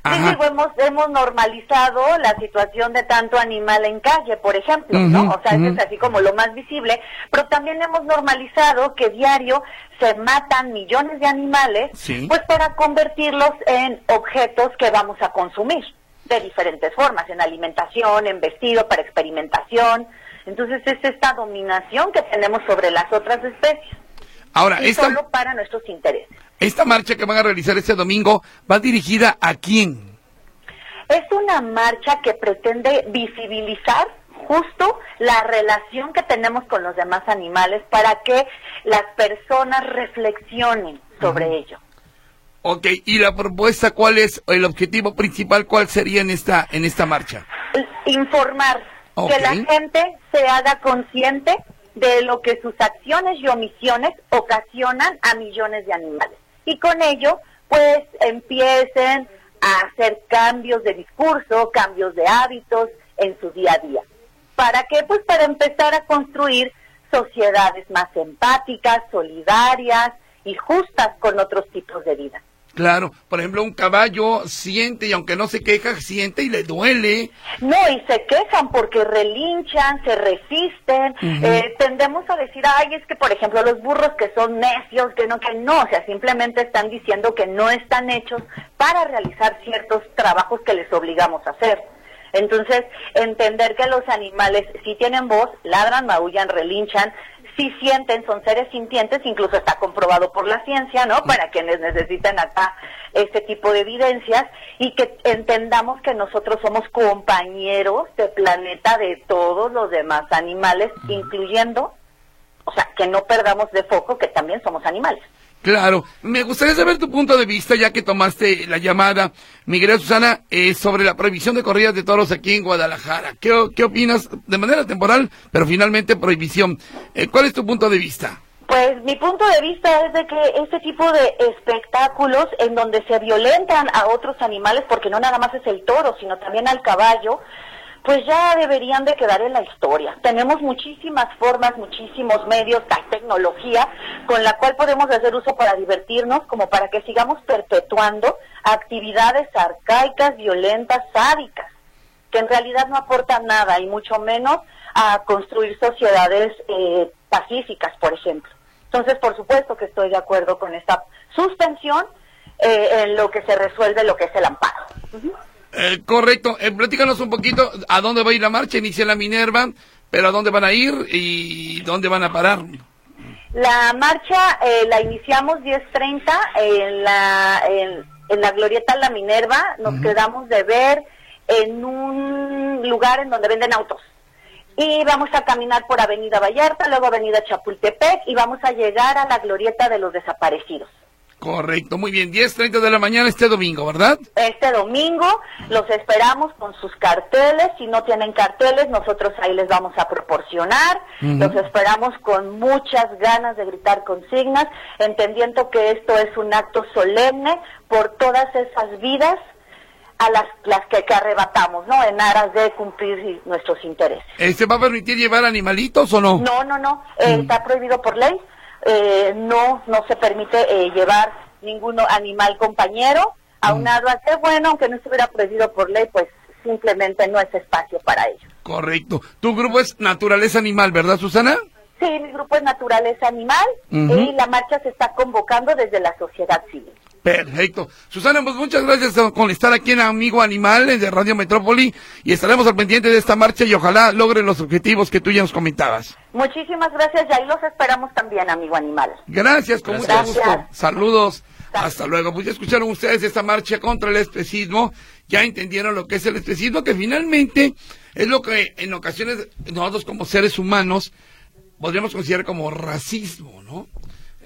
Sí, hemos, hemos normalizado la situación de tanto animal en calle, por ejemplo, ¿no? O sea, es así como lo más visible, pero también hemos normalizado que diario se matan millones de animales, pues para convertirlos en objetos que vamos a consumir de diferentes formas, en alimentación, en vestido, para experimentación, entonces es esta dominación que tenemos sobre las otras especies.
Ahora,
y solo para nuestros intereses.
Esta marcha que van a realizar este domingo va dirigida a quién?
Es una marcha que pretende visibilizar justo la relación que tenemos con los demás animales para que las personas reflexionen sobre ello.
Ok, ¿y la propuesta cuál es, el objetivo principal cuál sería en esta, en esta marcha?
Informar que la gente se haga consciente de lo que sus acciones y omisiones ocasionan a millones de animales. Y con ello, pues empiecen a hacer cambios de discurso, cambios de hábitos en su día a día. ¿Para qué? Pues para empezar a construir sociedades más empáticas, solidarias y justas con otros tipos de vida.
Claro, por ejemplo, un caballo siente y aunque no se queja, siente y le duele.
No, y se quejan porque relinchan, se resisten. eh, tendemos a decir, ay, es que por ejemplo los burros que son necios, que no, que no, o sea, simplemente están diciendo que no están hechos para realizar ciertos trabajos que les obligamos a hacer. Entonces, entender que los animales sí tienen voz, ladran, maullan, relinchan, sí sienten, son seres sintientes, incluso está comprobado por la ciencia, ¿no? Para quienes necesitan acá este tipo de evidencias y que entendamos que nosotros somos compañeros de planeta de todos los demás animales, incluyendo, o sea, que no perdamos de foco que también somos animales.
Claro, me gustaría saber tu punto de vista, ya que tomaste la llamada, Miguel Susana, eh, sobre la prohibición de corridas de toros aquí en Guadalajara. ¿Qué, qué opinas de manera temporal, pero finalmente prohibición? Eh, ¿Cuál es tu punto de vista?
Pues mi punto de vista es de que este tipo de espectáculos en donde se violentan a otros animales, porque no nada más es el toro, sino también al caballo, pues ya deberían de quedar en la historia. Tenemos muchísimas formas, muchísimos medios, tecnología con la cual podemos hacer uso para divertirnos, como para que sigamos perpetuando actividades arcaicas, violentas, sádicas, que en realidad no aportan nada y mucho menos a construir sociedades eh, pacíficas, por ejemplo. Entonces, por supuesto que estoy de acuerdo con esta suspensión eh, en lo que se resuelve lo que es el amparo.
Eh, correcto, eh, platícanos un poquito a dónde va a ir la marcha, inicia la Minerva, pero a dónde van a ir y dónde van a parar.
La marcha eh, la iniciamos 10.30 en la, en, en la Glorieta La Minerva. Nos quedamos de ver en un lugar en donde venden autos. Y vamos a caminar por Avenida Vallarta, luego Avenida Chapultepec y vamos a llegar a la Glorieta de los Desaparecidos.
Correcto, muy bien, 10.30 de la mañana este domingo, ¿verdad?
Este domingo los esperamos con sus carteles. Si no tienen carteles, nosotros ahí les vamos a proporcionar. Los esperamos con muchas ganas de gritar consignas, entendiendo que esto es un acto solemne por todas esas vidas a las, las que, que arrebatamos, ¿no? En aras de cumplir nuestros intereses.
¿Se va a permitir llevar animalitos o no?
No, no, no. eh, Está prohibido por ley. Eh, no, no se permite eh, llevar ningún animal compañero. Aunado a que, bueno, aunque no estuviera prohibido por ley, pues simplemente no es espacio para ello.
Correcto. Tu grupo es Naturaleza Animal, ¿verdad, Susana?
Sí, mi grupo es Naturaleza Animal y la marcha se está convocando desde la sociedad civil.
Perfecto. Susana, pues muchas gracias con estar aquí en Amigo Animal de Radio Metrópoli y estaremos al pendiente de esta marcha y ojalá logren los objetivos que tú ya nos comentabas.
Muchísimas gracias y ahí los esperamos también, amigo animal.
Gracias, con
Gracias.
mucho gusto. Saludos. Hasta luego. Pues ya escucharon ustedes esta marcha contra el especismo. Ya entendieron lo que es el especismo, que finalmente es lo que en ocasiones nosotros como seres humanos podríamos considerar como racismo, ¿no?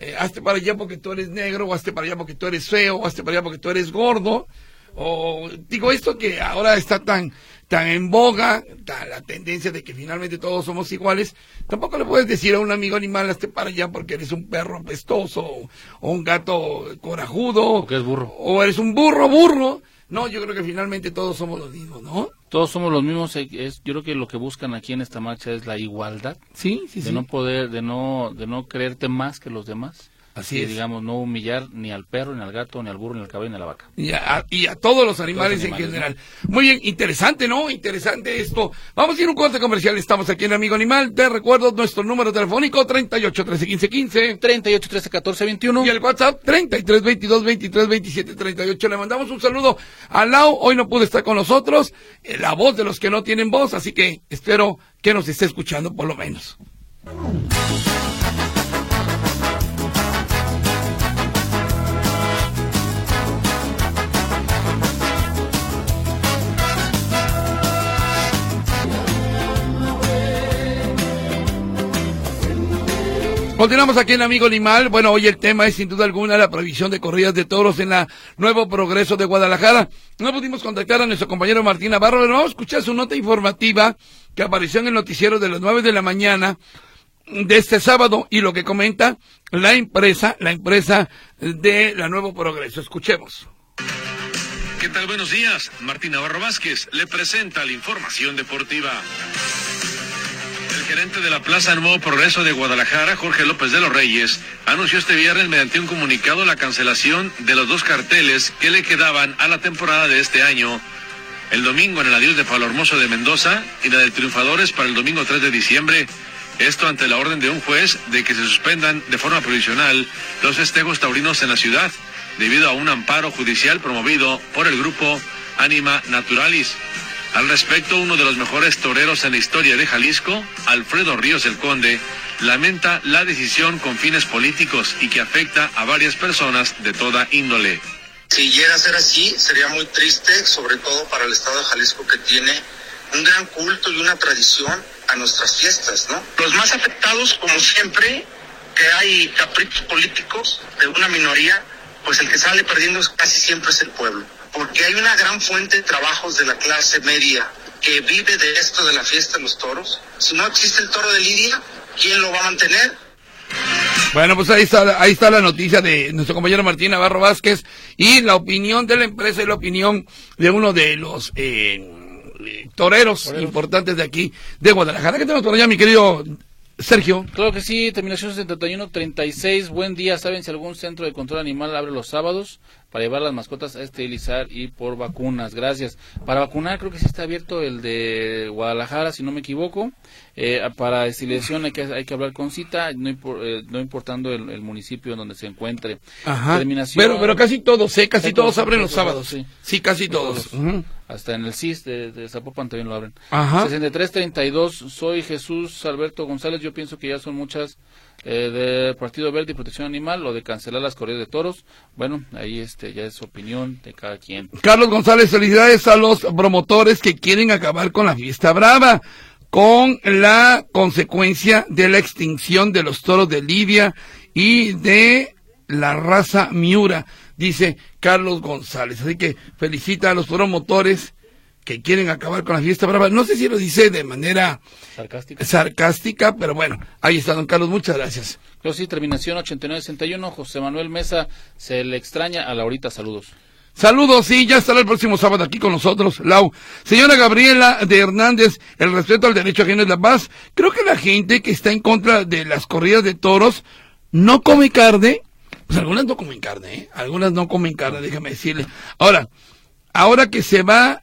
Eh, hazte para allá porque tú eres negro, o hazte para allá porque tú eres feo, o hazte para allá porque tú eres gordo. O digo esto que ahora está tan tan en boga, la tendencia de que finalmente todos somos iguales, tampoco le puedes decir a un amigo animal hazte para allá porque eres un perro apestoso o, o un gato corajudo
O que es burro.
o eres un burro burro. No, yo creo que finalmente todos somos los mismos, ¿no?
Todos somos los mismos. eh, Es, yo creo que lo que buscan aquí en esta marcha es la igualdad.
Sí, sí,
de
sí.
no poder, de no, de no creerte más que los demás.
Así
y,
es.
digamos, no humillar ni al perro, ni al gato, ni al burro, ni al caballo, ni a la vaca.
Y a, y a todos los animales,
Todos los
en general. Muy bien, interesante, ¿no? Interesante esto. Vamos a ir a un corte comercial. Estamos aquí en Amigo Animal. Te recuerdo nuestro número telefónico 38 13 15 15.
38, 13, 14, 21.
Y el WhatsApp 33 22 23 27 38. Le mandamos un saludo a Lau. Hoy no pudo estar con nosotros. eh, La voz de los que no tienen voz. Así que espero que nos esté escuchando por lo menos. Continuamos aquí en Amigo Animal. Bueno, hoy el tema es sin duda alguna la prohibición de corridas de toros en la Nuevo Progreso de Guadalajara. No pudimos contactar a nuestro compañero Martín Navarro, pero vamos a escuchar su nota informativa que apareció en el noticiero de las nueve de la mañana. de este sábado y lo que comenta la empresa, la empresa de la Nuevo Progreso. Escuchemos.
¿Qué tal? Buenos días. Martín Navarro Vázquez le presenta la información deportiva. Gerente de la Plaza Nuevo Progreso de Guadalajara, Jorge López de los Reyes, anunció este viernes mediante un comunicado la cancelación de los dos carteles que le quedaban a la temporada de este año. El domingo en el adiós de Pablo Hermoso de Mendoza y la de Triunfadores para el domingo 3 de diciembre. Esto ante la orden de un juez de que se suspendan de forma provisional los festejos taurinos en la ciudad debido a un amparo judicial promovido por el grupo Anima Naturalis. Al respecto, uno de los mejores toreros en la historia de Jalisco, Alfredo Ríos el Conde, lamenta la decisión con fines políticos y que afecta a varias personas de toda índole.
Si llega a ser así, sería muy triste, sobre todo para el estado de Jalisco que tiene un gran culto y una tradición a nuestras fiestas, ¿no? Los más afectados, como siempre, que hay caprichos políticos de una minoría, pues el que sale perdiendo casi siempre es el pueblo, porque hay una gran fuente de trabajos de la clase media que vive de esto de la fiesta de los toros. Si no existe el toro de Lidia, ¿quién lo va a mantener?
Bueno, pues ahí está, ahí está la noticia de nuestro compañero Martín Navarro Vázquez y la opinión de la empresa y la opinión de uno de los eh, toreros, importantes de aquí, de Guadalajara. ¿Qué tenemos por allá, mi querido Sergio.
Claro que sí, terminación 7136. Buen día. ¿Saben si algún centro de control animal abre los sábados para llevar las mascotas a esterilizar y por vacunas? Gracias. Para vacunar creo que sí está abierto el de Guadalajara, si no me equivoco. Eh, para esterilización hay que, hay que hablar con cita, no, eh, no importando el, municipio en donde se encuentre.
Ajá. pero, pero casi todos, ¿eh? Casi todos, abren los sábados. Sí, sí casi todos.
Hasta en el CIS de, Zapopan también lo abren.
Ajá.
6332, soy Jesús Alberto González. Yo pienso que ya son muchas eh, de Partido Verde y Protección Animal o de cancelar las corridas de toros. Bueno, ahí este ya es opinión de cada quien.
Carlos González, felicidades a los promotores que quieren acabar con la fiesta brava con la consecuencia de la extinción de los toros de Lidia y de la raza Miura, dice Carlos González. Así que felicita a los promotores que quieren acabar con la fiesta brava. No sé si lo dice de manera sarcástica, sarcástica pero bueno, ahí está don Carlos, muchas gracias.
Yo sí, terminación 8961, José Manuel Mesa, se le extraña a Laurita, saludos.
Saludos, sí, ya estará el próximo sábado aquí con nosotros, Lau. Señora Gabriela de Hernández, el respeto al derecho ajeno es la paz. Creo que la gente que está en contra de las corridas de toros no come carne. Pues algunas no comen carne, ¿eh? Algunas no comen carne, déjame decirle. Ahora, ahora que se va,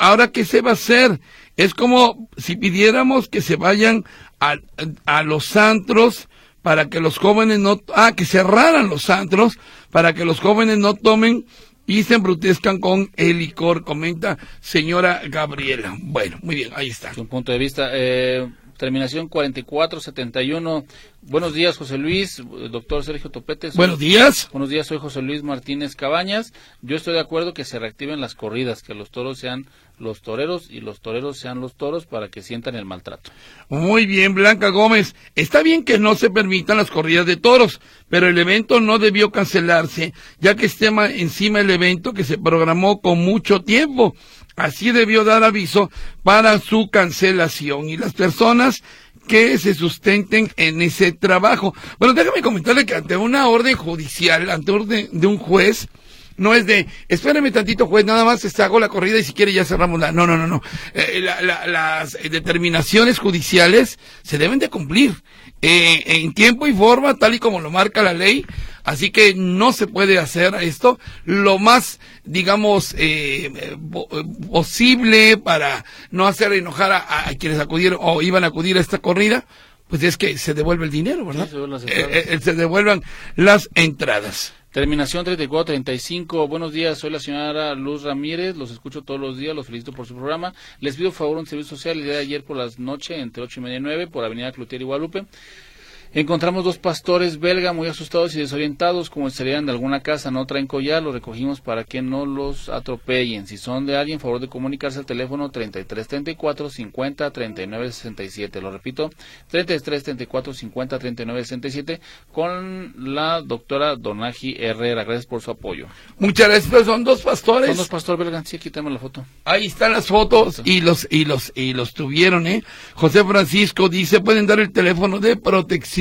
ahora que se va a hacer, es como si pidiéramos que se vayan a, a los antros para que los jóvenes no, ah, que cerraran los antros para que los jóvenes no tomen y se embrutezcan con el licor, comenta señora Gabriela. Bueno, muy bien, ahí está.
Un punto de vista. Eh, terminación 4471. Buenos días, José Luis, doctor Sergio Topete.
Buenos días.
Buenos días, soy José Luis Martínez Cabañas. Yo estoy de acuerdo que se reactiven las corridas, que los toros sean los toreros y los toreros sean los toros para que sientan el maltrato.
Muy bien, Blanca Gómez. Está bien que no se permitan las corridas de toros, pero el evento no debió cancelarse, ya que esté encima el evento que se programó con mucho tiempo. Así debió dar aviso para su cancelación y las personas que se sustenten en ese trabajo. Bueno, déjame comentarle que ante una orden judicial, ante orden de un juez, no es de, espérame tantito juez, nada más este, hago la corrida y si quiere ya cerramos la... No, no, no, no. Eh, las determinaciones judiciales se deben de cumplir eh, en tiempo y forma, tal y como lo marca la ley. Así que no se puede hacer esto lo más, digamos, eh, posible para no hacer enojar a, quienes acudieron o iban a acudir a esta corrida. Pues es que se devuelve el dinero, ¿verdad? se devuelvan las entradas.
Terminación 3435. Buenos días, soy la señora Luz Ramírez. Los escucho todos los días, los felicito por su programa. Les pido favor un servicio social el día de ayer por las noches, entre 8 y media y 9, por Avenida Cloutier y Guadalupe. Encontramos dos pastores belga muy asustados y desorientados, como salieran de alguna casa, no traen collar, los recogimos para que no los atropellen. Si son de alguien, favor de comunicarse al teléfono 33 34 50 39 67. Lo repito, 33 34 50 39 67 con la doctora Donaji Herrera. Gracias por su apoyo.
Muchas gracias, pero son dos pastores.
Son dos pastores belgas, sí, aquí tenemos la foto.
Ahí están las fotos y los y los y los tuvieron, ¿eh? José Francisco dice, pueden dar el teléfono de protección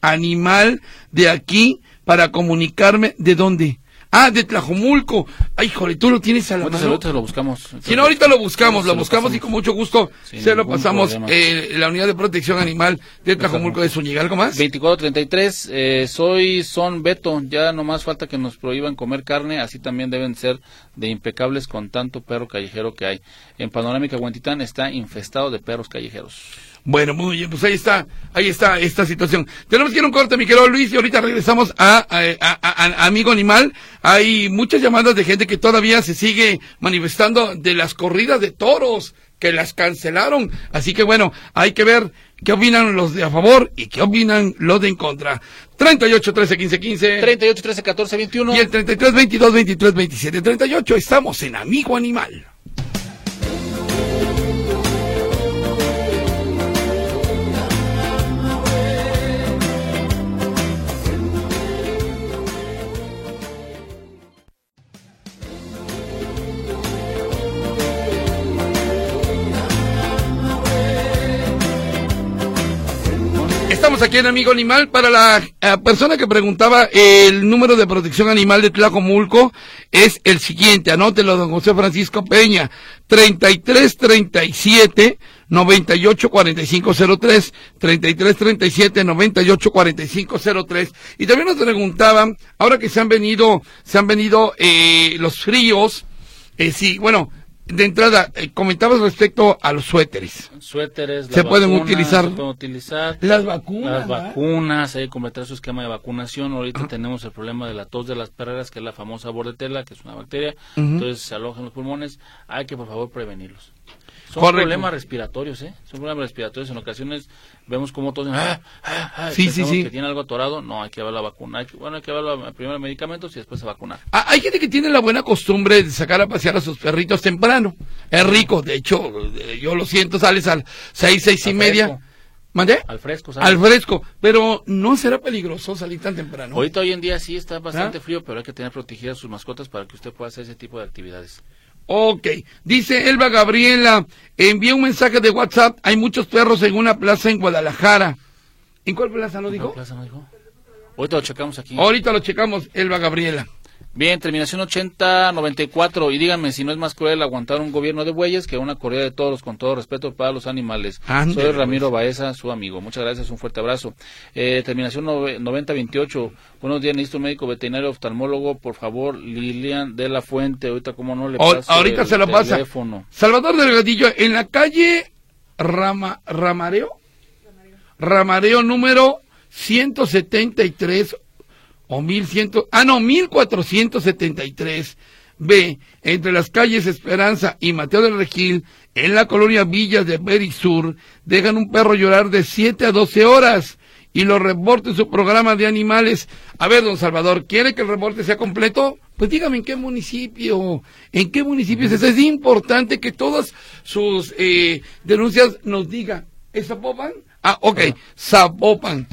animal de aquí para comunicarme de dónde. Ah, de Tlajomulco. Ay, joder, tú lo tienes a la mano.
ahorita lo buscamos.
Si no, ahorita lo buscamos, lo
lo
buscamos y con mucho gusto
Sin
se lo pasamos. Eh, la unidad de protección animal de Tlajomulco de Zúñiga. ¿Algo más?
2433, eh, soy Son Beto, ya no más falta que nos prohíban comer carne, así también deben ser de impecables con tanto perro callejero que hay. En Panorámica Huentitán está infestado de perros callejeros.
Bueno, muy bien, pues ahí está, ahí está esta situación. Tenemos que ir a un corte, mi querido Luis, y ahorita regresamos a, a- a- a- a Amigo Animal. Hay muchas llamadas de gente que todavía se sigue manifestando de las corridas de toros, que las cancelaron. Así que bueno, hay que ver qué opinan los de a favor y qué opinan los de en contra. 38, 13, 15, 15.
38, 13, 14, 21.
Y el 33, 22, 23, 27, 38. Estamos en Amigo Animal. Aquí en Amigo Animal. Para la eh, persona que preguntaba, el número de protección animal de Tlacomulco es el siguiente. Anótelo, don José Francisco Peña. 3337 984503 3337 984503 y también nos preguntaban ahora que se han venido se han venido eh, los fríos eh, sí bueno de entrada eh, comentabas respecto a los suéteres
Suéteres,
Se pueden utilizar.
se pueden utilizar.
Las vacunas,
Las
¿verdad?
vacunas, hay que completar su esquema de vacunación. Ahorita tenemos el problema de la tos de las perreras, que es la famosa bordetela, que es una bacteria. Entonces se aloja en los pulmones. Hay que, por favor, prevenirlos. Son
Correcto.
problemas respiratorios, ¿eh? Son problemas respiratorios. En ocasiones vemos como todos ah, ah, ah,
Sí, sí,
que tiene algo atorado. No, hay que ver la vacuna. Hay que- bueno, hay que la- primero medicamentos y después a vacunar.
Ah, hay gente que tiene la buena costumbre de sacar a pasear a sus perritos temprano. Es rico, de hecho, eh, yo lo siento, sales al seis, seis y
Al
media.
fresco.
¿Mandé?
Al fresco, ¿sabes?
Al fresco. Pero no será peligroso salir tan temprano.
Ahorita hoy en día sí está bastante
¿Ah?
frío, pero hay que tener protegidas sus mascotas para que usted pueda hacer ese tipo de actividades.
Ok. Dice Elba Gabriela, envía un mensaje de WhatsApp. Hay muchos perros en una plaza en Guadalajara. ¿En cuál plaza no dijo?
¿Qué plaza no dijo? Ahorita lo checamos aquí.
Ahorita lo checamos, Elba Gabriela.
Bien, terminación 8094. Y díganme si no es más cruel aguantar un gobierno de bueyes que una corrida de toros, con todo respeto para los animales. Soy Ramiro Baeza, su amigo. Muchas gracias, un fuerte abrazo. Eh, terminación nove- 9028. Buenos días, un médico veterinario oftalmólogo. Por favor, Lilian de la Fuente. Ahorita, como no le
Ahor-
paso
ahorita
el
se lo pasa.
teléfono.
Salvador Delgadillo, en la calle Rama, Ramareo, Ramareo número 173 o 1100, ah no, 1473 B, entre las calles Esperanza y Mateo del Regil, en la colonia Villas de Berisur, dejan un perro llorar de 7 a 12 horas y lo reporte en su programa de animales. A ver, don Salvador, ¿quiere que el reporte sea completo? Pues dígame en qué municipio, en qué municipio es? Es importante que todas sus eh, denuncias nos diga. ¿Es Zapopan? Ah, ok, Zapopan.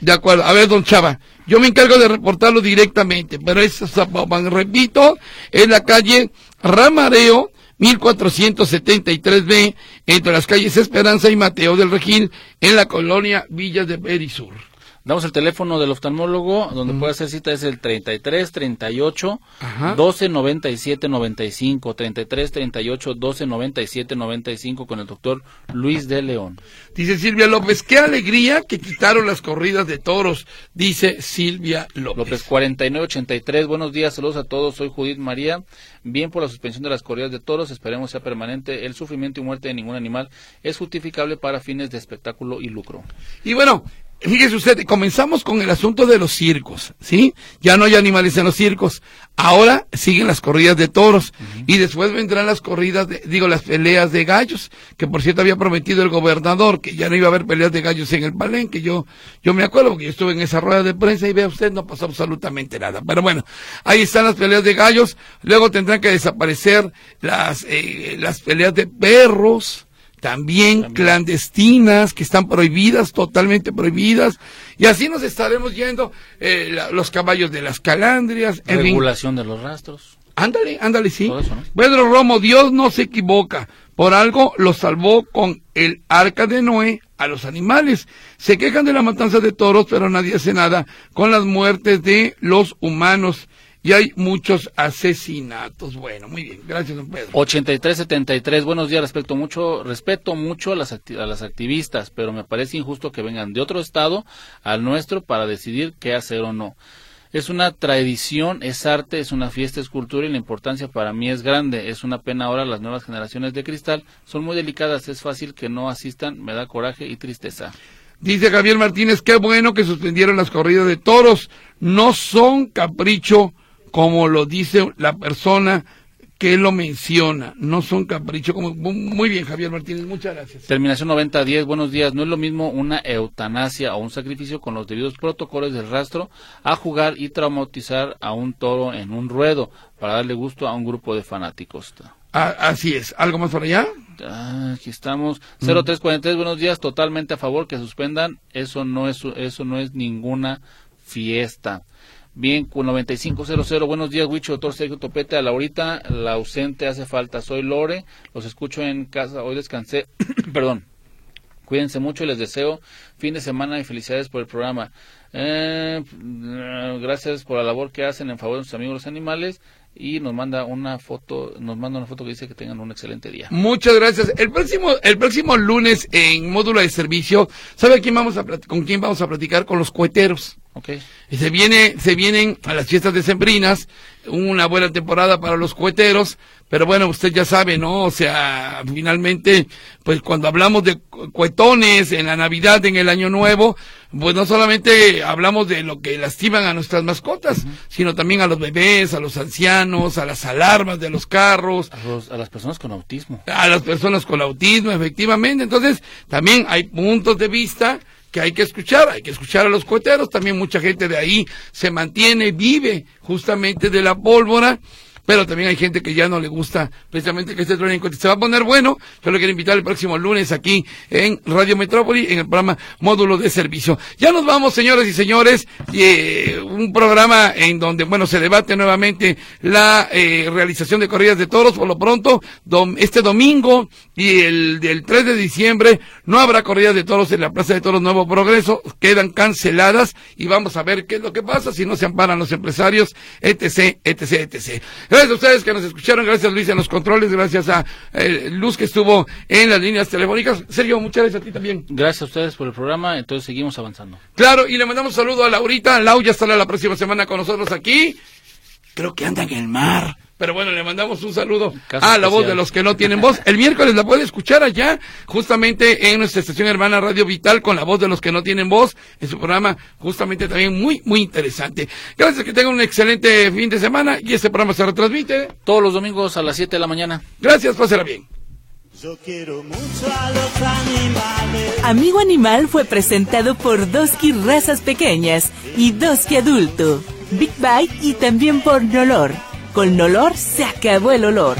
De acuerdo. A ver, don Chava, yo me encargo de reportarlo directamente, pero es Zapopan. Repito, es la calle Ramareo, 1473B, entre las calles Esperanza y Mateo del Regil, en la colonia Villas de Berisur.
Damos el teléfono del oftalmólogo, donde puede hacer cita es el 33 38
Ajá.
12 97 95, 33 38 12 97 95 con el doctor Luis de León.
Dice Silvia López, qué alegría que quitaron las corridas de toros, dice Silvia López.
López 4983, buenos días, saludos a todos, soy Judith María, bien por la suspensión de las corridas de toros, esperemos sea permanente, el sufrimiento y muerte de ningún animal es justificable para fines de espectáculo y lucro.
Y bueno, fíjese usted, comenzamos con el asunto de los circos, ¿sí? Ya no hay animales en los circos. Ahora siguen las corridas de toros y después vendrán las corridas, de, digo, las peleas de gallos, que por cierto había prometido el gobernador que ya no iba a haber peleas de gallos en el palenque. Yo, yo me acuerdo porque yo estuve en esa rueda de prensa y vea usted, no pasó absolutamente nada. Pero bueno, ahí están las peleas de gallos. Luego tendrán que desaparecer las, eh, las peleas de perros también, clandestinas, que están prohibidas, totalmente prohibidas, y así nos estaremos yendo eh, los caballos de las calandrias,
en regulación de los rastros.
Ándale, ándale, sí. Pedro Romo, Dios no se equivoca, por algo lo salvó con el arca de Noé a los animales. Se quejan de la matanza de toros, pero nadie hace nada con las muertes de los humanos y hay muchos asesinatos. Bueno, muy bien, gracias, don Pedro.
8373, buenos días, respeto mucho, respeto mucho a las, a las activistas, pero me parece injusto que vengan de otro estado al nuestro para decidir qué hacer o no. Es una tradición, es arte, es una fiesta, es cultura y la importancia para mí es grande. Es una pena ahora las nuevas generaciones de cristal son muy delicadas, es fácil que no asistan, me da coraje y tristeza.
Dice Javier Martínez, qué bueno que suspendieron las corridas de toros, no son capricho como lo dice la persona que lo menciona, no son caprichos. Como, muy bien, Javier Martínez, muchas gracias.
Terminación 9010, buenos días. No es lo mismo una eutanasia o un sacrificio con los debidos protocolos del rastro a jugar y traumatizar a un toro en un ruedo para darle gusto a un grupo de fanáticos.
Ah, así es. ¿Algo más por allá?
Ah, aquí estamos. 0343, buenos días. Totalmente a favor que suspendan. Eso no es, eso no es ninguna fiesta. Bien, con 9500, buenos días, Huicho, doctor Sergio Topete, a la ahorita, la ausente hace falta, soy Lore, los escucho en casa, hoy descansé, perdón, cuídense mucho y les deseo fin de semana y felicidades por el programa. Eh, gracias por la labor que hacen en favor de nuestros amigos los animales y nos manda una foto, nos manda una foto que dice que tengan un excelente día.
Muchas gracias. El próximo, el próximo lunes en módulo de servicio, ¿sabe quién vamos a con quién vamos a platicar? Con los coheteros.
Okay.
Y se viene, se vienen a las fiestas decembrinas, una buena temporada para los coheteros, pero bueno, usted ya sabe, ¿no? O sea, finalmente, pues cuando hablamos de cohetones en la Navidad, en el Año Nuevo, pues no solamente hablamos de lo que lastiman a nuestras mascotas, sino también a los bebés, a los ancianos, a las alarmas de los carros.
A, a las personas con autismo.
A las personas con autismo, efectivamente. Entonces, también hay puntos de vista que hay que escuchar, hay que escuchar a los coheteros, también mucha gente de ahí se mantiene, vive justamente de la pólvora pero también hay gente que ya no le gusta precisamente que este training se va a poner bueno. Yo lo quiero invitar el próximo lunes aquí en Radio Metrópoli en el programa Módulo de Servicio. Ya nos vamos, señores y señores, eh, un programa en donde, bueno, se debate nuevamente la eh, realización de corridas de toros. Por lo pronto, este domingo y el del 3 de diciembre no habrá corridas de toros en la Plaza de Toros Nuevo Progreso, quedan canceladas y vamos a ver qué es lo que pasa si no se amparan los empresarios, etc, etc, etc. Gracias a ustedes que nos escucharon, gracias Luis en los controles, gracias a eh, Luz que estuvo en las líneas telefónicas. Sergio, muchas gracias a ti también.
Gracias a ustedes por el programa, entonces seguimos avanzando.
Claro, y le mandamos un saludo a Laurita. Lau ya estará la próxima semana con nosotros aquí. Creo que anda en el mar. Pero bueno, le mandamos un saludo a la voz de los que no tienen voz. El miércoles la puede escuchar allá, justamente en nuestra estación hermana Radio Vital, con la voz de los que no tienen voz, en su programa, justamente también muy, muy interesante. Gracias, que tengan un excelente fin de semana y este programa se retransmite.
Todos los domingos a las 7 de la mañana.
Gracias, pásela bien.
Yo quiero mucho a los animales. Amigo Animal fue presentado por Doski Razas Pequeñas y Doski Adulto, Big Bite y también por Nolor. Con Nolor se acabó el olor.